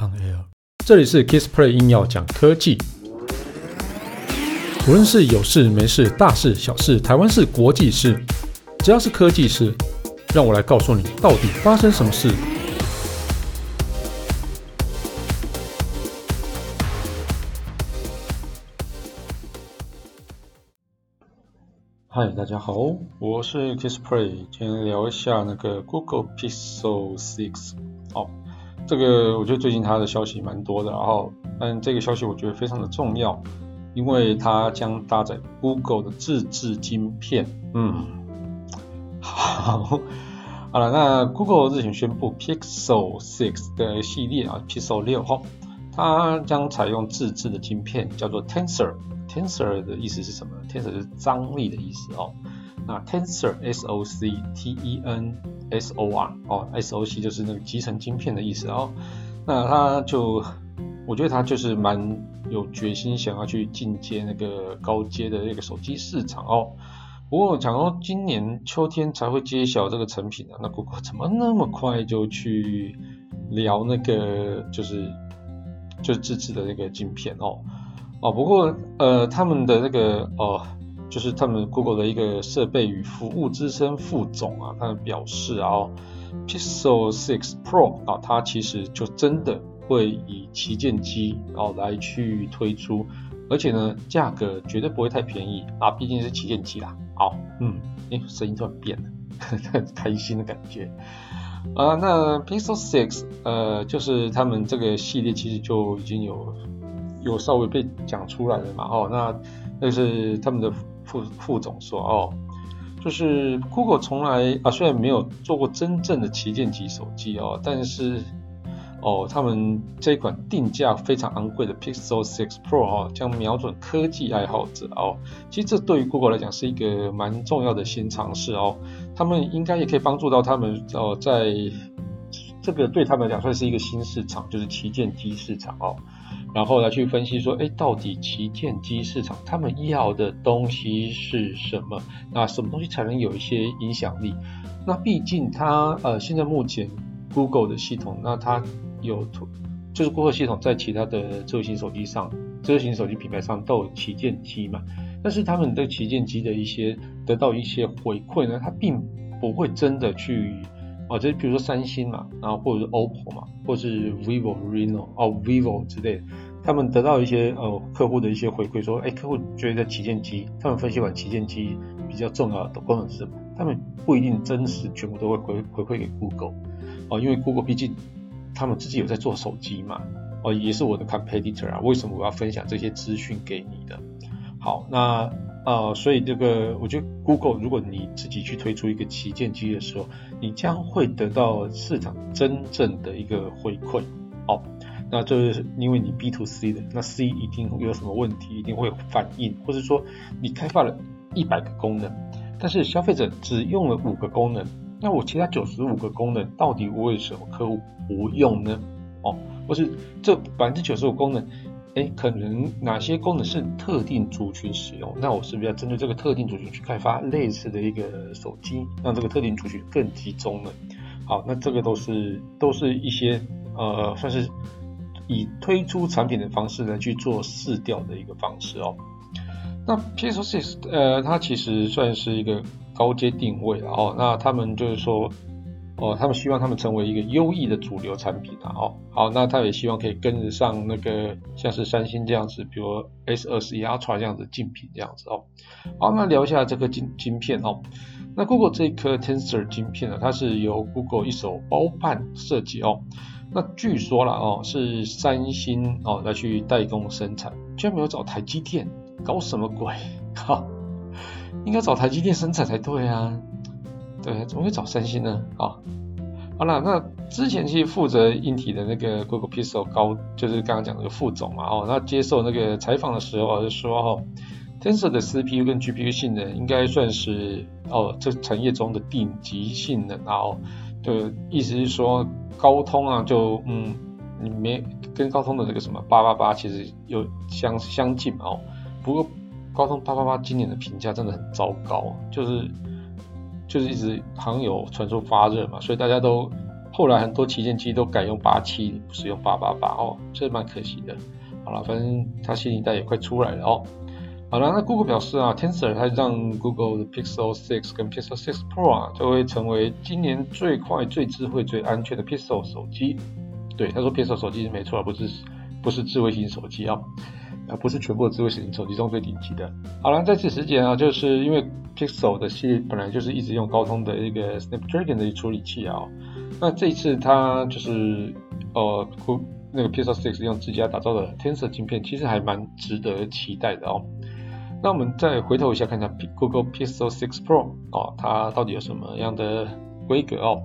On Air，这里是 Kissplay 硬要讲科技，无论是有事没事、大事小事、台湾事、国际事，只要是科技事，让我来告诉你到底发生什么事。嗨，大家好，我是 Kissplay，今天聊一下那个 Google Pixel 6哦。这个我觉得最近它的消息蛮多的，然后，但这个消息我觉得非常的重要，因为它将搭载 Google 的自制晶片。嗯，好，好了，那 Google 日前宣布 Pixel 6的系列啊，Pixel 6哈，它将采用自制的晶片，叫做 Tensor。Tensor 的意思是什么？Tensor 是张力的意思哦。那 Tensor S O C T E N S O R 哦，S O C 就是那个集成晶片的意思哦。那他就，我觉得他就是蛮有决心想要去进阶那个高阶的那个手机市场哦。不过讲到今年秋天才会揭晓这个成品啊，那谷歌怎么那么快就去聊那个就是就自制的那个晶片哦？哦，不过呃他们的那个哦。就是他们 Google 的一个设备与服务资深副总啊，他们表示啊，Pixel 6 Pro 啊，它其实就真的会以旗舰机哦来去推出，而且呢，价格绝对不会太便宜啊，毕竟是旗舰机啦。好，嗯，哎，声音突然变了，很 开心的感觉啊。那 Pixel 6呃，就是他们这个系列其实就已经有有稍微被讲出来了嘛。哦，那那是他们的。副副总说哦，就是 Google 从来啊，虽然没有做过真正的旗舰级手机哦，但是哦，他们这款定价非常昂贵的 Pixel 6 Pro 哦，将瞄准科技爱好者哦。其实这对于 Google 来讲是一个蛮重要的新尝试哦，他们应该也可以帮助到他们哦，在这个对他们来讲算是一个新市场，就是旗舰机市场哦。然后来去分析说，哎，到底旗舰机市场他们要的东西是什么？那什么东西才能有一些影响力？那毕竟它呃，现在目前 Google 的系统，那它有就是 Google 系统在其他的智慧型手机上，智慧型手机品牌上都有旗舰机嘛。但是他们对旗舰机的一些得到一些回馈呢，它并不会真的去。哦，这比如说三星嘛，然后或者是 OPPO 嘛，或者是 Vivo、Reno 哦，Vivo 之类的，他们得到一些呃客户的一些回馈，说，哎，客户觉得旗舰机，他们分析完旗舰机比较重要的功能是什么，他们不一定真实全部都会回回馈给 Google，哦，因为 Google 毕竟他们自己有在做手机嘛，哦，也是我的 competitor 啊，为什么我要分享这些资讯给你的？好，那。呃，所以这个我觉得 Google，如果你自己去推出一个旗舰机的时候，你将会得到市场真正的一个回馈。哦，那就是因为你 B to C 的，那 C 一定有什么问题，一定会反应，或者说你开发了一百个功能，但是消费者只用了五个功能，那我其他九十五个功能到底为什么客户不用呢？哦，或是这百分之九十五功能。哎，可能哪些功能是特定族群使用？那我是不是要针对这个特定族群去开发类似的一个手机，让这个特定族群更集中呢？好，那这个都是都是一些呃，算是以推出产品的方式来去做试调的一个方式哦。那 Pixel 6呃，它其实算是一个高阶定位了哦。那他们就是说。哦，他们希望他们成为一个优异的主流产品啊！哦，好，那他也希望可以跟得上那个像是三星这样子，比如 S21 Ultra 这样子竞品这样子哦。好，那聊一下这个晶晶片哦。那 Google 这一颗 Tensor 晶片呢，它是由 Google 一手包办设计哦。那据说了哦，是三星哦来去代工生产，居然没有找台积电，搞什么鬼？哈，应该找台积电生产才对啊。对，怎么会找三星呢？啊，好了，那之前其实负责硬体的那个 Google Pixel 高，就是刚刚讲那个副总嘛，哦，那接受那个采访的时候就说，哦，Tensor 的 CPU 跟 GPU 性能应该算是哦这产业中的顶级性能，然后就意思是说高通啊，就嗯，你没跟高通的那个什么八八八其实有相相近嘛，哦，不过高通八八八今年的评价真的很糟糕，就是。就是一直好像有传出发热嘛，所以大家都后来很多旗舰机都改用八七，不是用八八八哦，这蛮可惜的。好了，反正它新一代也快出来了哦。好了，那 Google 表示啊，Tensor 它让 Google 的 Pixel 6跟 Pixel 6 Pro 啊，就会成为今年最快、最智慧、最安全的 Pixel 手机。对，他说 Pixel 手机是没错，不是不是智慧型手机啊，它不是全部的智慧型手机中最顶级的。好了，在此时间啊，就是因为 Pixel 的系列本来就是一直用高通的一个 Snapdragon 的处理器啊，那这一次它就是呃，那个 Pixel 6用自家打造的 Tensor 晶片，其实还蛮值得期待的哦。那我们再回头一下看一下 Google Pixel 6 Pro 哦，它到底有什么样的规格哦？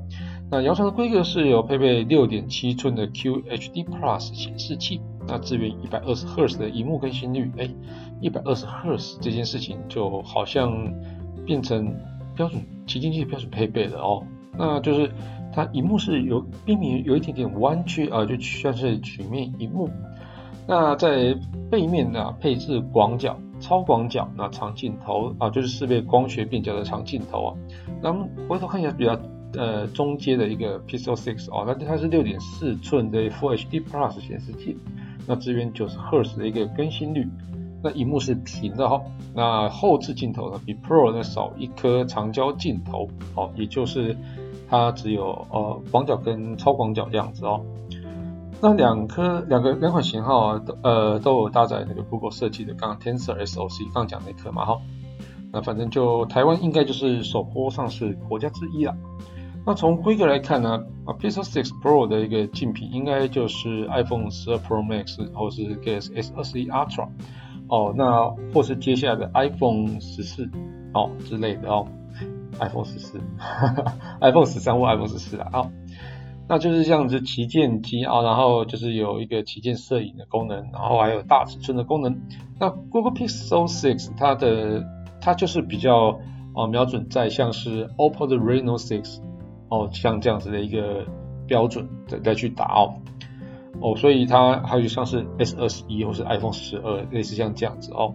那谣传的规格是有配备六点七寸的 QHD Plus 显示器，那支援一百二十赫兹的荧幕更新率。哎，一百二十赫兹这件事情就好像变成标准旗舰机标准配备了哦。那就是它荧幕是有边缘有一点点弯曲啊，就像是曲面荧幕。那在背面呢，配置广角。超广角，那长镜头啊，就是四倍光学变焦的长镜头啊。那我们回头看一下比较呃中阶的一个 Pixel 6哦，那它是六点四寸的 Full HD Plus 显示器，那支援九十赫兹的一个更新率，那荧幕是平的哈、哦。那后置镜头呢，比 Pro 呢少一颗长焦镜头，哦，也就是它只有呃广角跟超广角这样子哦。那两颗两个两款型号啊，都呃都有搭载那个 Google 设计的刚刚 Tensor SoC 刚讲那颗嘛哈，那反正就台湾应该就是首波上市国家之一了。那从规格来看呢，啊 Pixel 6 Pro 的一个竞品应该就是 iPhone 12 Pro Max 或是 Galaxy S 21 Ultra 哦，那或是接下来的 iPhone 14哦之类的哦，iPhone 14，iPhone 13或 iPhone 14了啊。那就是这样子旗舰机啊，然后就是有一个旗舰摄影的功能，然后还有大尺寸的功能。那 Google Pixel 6它的它就是比较啊瞄准在像是 OPPO 的 Reno 6哦，像这样子的一个标准再再去打哦哦，所以它还有像是 S 二十一或是 iPhone 十二类似像这样子哦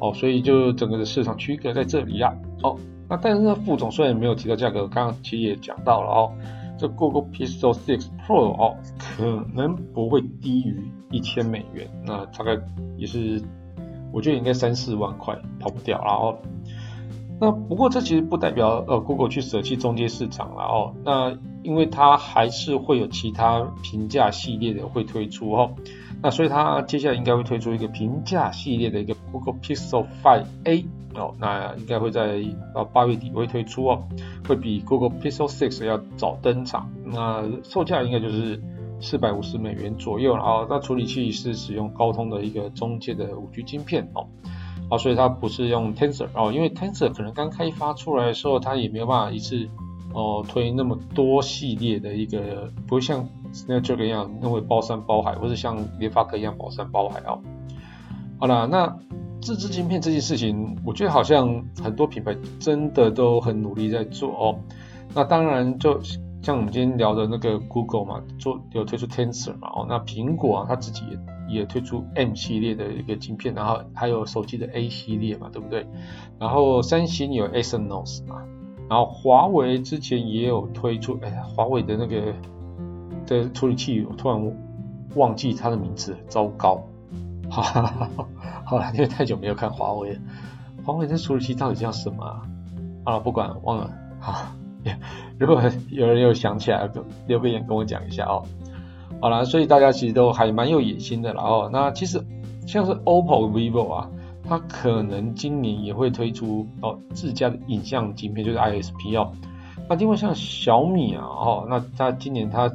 哦，所以就整个的市场区隔在这里呀哦。那但是呢，副总虽然没有提到价格，刚刚其实也讲到了哦。这 Google Pixel 6 Pro 哦，可能不会低于一千美元，那大概也是，我觉得应该三四万块跑不掉。然后，那不过这其实不代表呃 Google 去舍弃中阶市场了哦。那因为它还是会有其他平价系列的会推出哦。那所以它接下来应该会推出一个平价系列的一个 Google Pixel 5a。哦，那应该会在呃八月底会推出哦，会比 Google Pixel 6要早登场。那售价应该就是四百五十美元左右了啊。那处理器是使用高通的一个中介的五 G 晶片哦，啊，所以它不是用 Tensor 哦，因为 Tensor 可能刚开发出来的时候，它也没有办法一次哦推那么多系列的一个，不会像 Snapdragon 一样那么包山包海，或者像联发科一样包山包海哦。好了，那。自制晶片这件事情，我觉得好像很多品牌真的都很努力在做哦。那当然，就像我们今天聊的那个 Google 嘛，做有推出 Tensor 嘛哦。那苹果啊，它自己也也推出 M 系列的一个晶片，然后还有手机的 A 系列嘛，对不对？然后三星有 Exynos 嘛，然后华为之前也有推出，哎呀，华为的那个的处理器，我突然忘记它的名字，糟糕。哈哈哈，好了，因为太久没有看华为了，华为这处理器到底叫什么啊？啊，不管忘了，好，如果有人又想起来，留个言跟我讲一下哦。好了，所以大家其实都还蛮有野心的啦哦。那其实像是 OPPO、VIVO 啊，它可能今年也会推出哦自家的影像晶片，就是 ISP 哦。那另外像小米啊，哦，那它今年它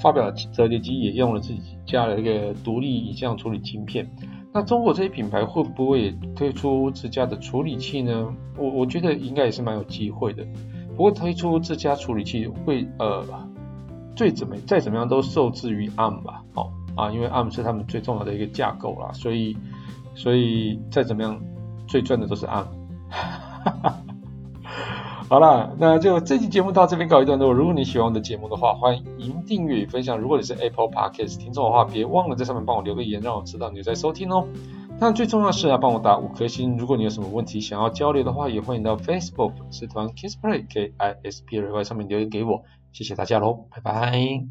发表的折叠机也用了自己家的一个独立影像处理晶片。那中国这些品牌会不会也推出自家的处理器呢？我我觉得应该也是蛮有机会的。不过推出自家处理器会呃最怎么再怎么样都受制于 ARM 吧，哦啊，因为 ARM 是他们最重要的一个架构啦，所以所以再怎么样最赚的都是 ARM。好啦，那就这期节目到这边告一段落。如果你喜欢我的节目的话，欢迎订阅与分享。如果你是 Apple Podcast 听众的话，别忘了在上面帮我留个言，让我知道你在收听哦。那最重要是要，帮我打五颗星。如果你有什么问题想要交流的话，也欢迎到 Facebook 社团 KissPlay K I S P R Y 上面留言给我。谢谢大家喽，拜拜。